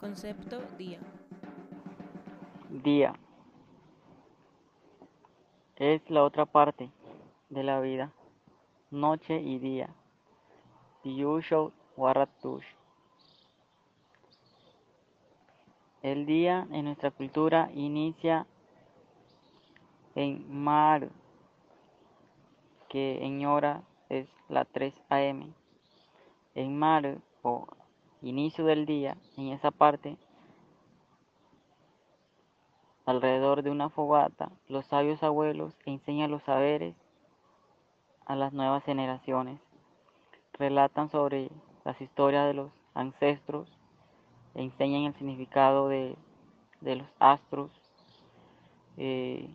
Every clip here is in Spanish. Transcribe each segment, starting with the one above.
Concepto día. Día. Es la otra parte de la vida. Noche y día. Piyusho Waratush. El día en nuestra cultura inicia en Mar, que en hora es la 3 am. En Mar o inicio del día, en esa parte, alrededor de una fogata, los sabios abuelos enseñan los saberes a las nuevas generaciones. Relatan sobre las historias de los ancestros, enseñan el significado de, de los astros eh,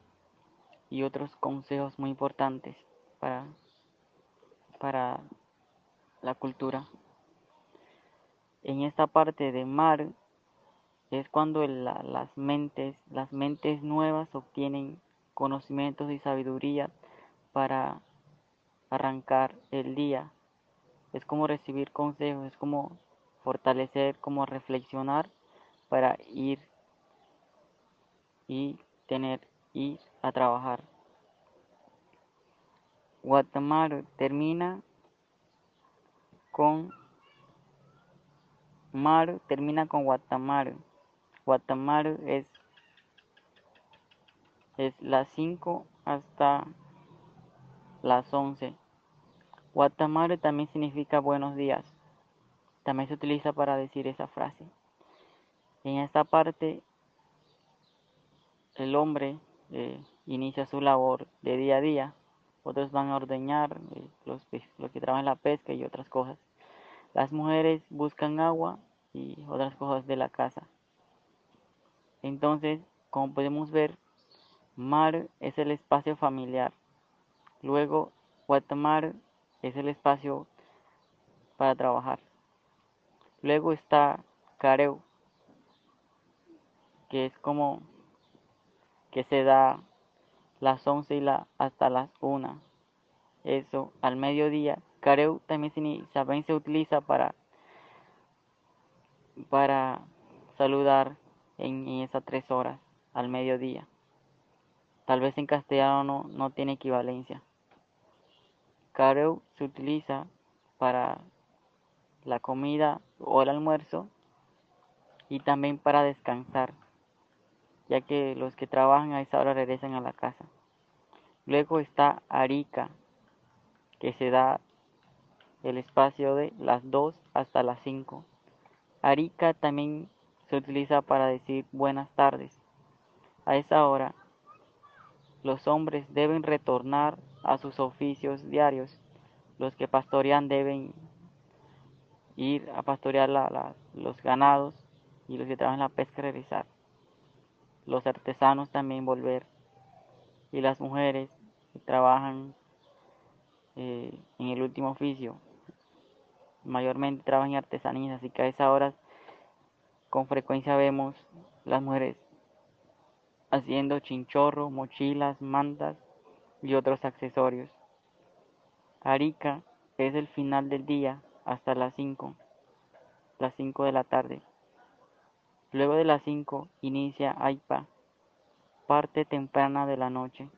y otros consejos muy importantes para, para la cultura en esta parte de mar es cuando las mentes, las mentes nuevas obtienen conocimientos y sabiduría para arrancar el día. Es como recibir consejos, es como fortalecer, como reflexionar para ir y tener ir a trabajar. Guatemala termina con Maru termina con Guatamaru. Guatamaru es, es las 5 hasta las 11. Guatamaru también significa buenos días. También se utiliza para decir esa frase. En esta parte, el hombre eh, inicia su labor de día a día. Otros van a ordeñar, eh, los, los que trabajan la pesca y otras cosas. Las mujeres buscan agua y otras cosas de la casa. Entonces, como podemos ver, mar es el espacio familiar. Luego, Guatemala es el espacio para trabajar. Luego está Careu, que es como que se da las 11 y la, hasta las 1. Eso, al mediodía Careu también se, utiliza para, para saludar en, esas tres horas al mediodía. Tal vez en castellano no, tiene equivalencia. Careu se utiliza para la comida o el almuerzo y también para descansar, ya que los que trabajan a esa hora regresan a la casa. Luego está Arica, que se da el espacio de las 2 hasta las 5. Arica también se utiliza para decir buenas tardes. A esa hora, los hombres deben retornar a sus oficios diarios. Los que pastorean deben ir a pastorear los ganados y los que trabajan la pesca regresar. Los artesanos también volver. Y las mujeres que trabajan eh, en el último oficio mayormente trabajan en artesanías, así que a esas horas con frecuencia vemos las mujeres haciendo chinchorros, mochilas, mantas y otros accesorios. Arica es el final del día hasta las 5, las 5 de la tarde. Luego de las 5 inicia Aipa, parte temprana de la noche.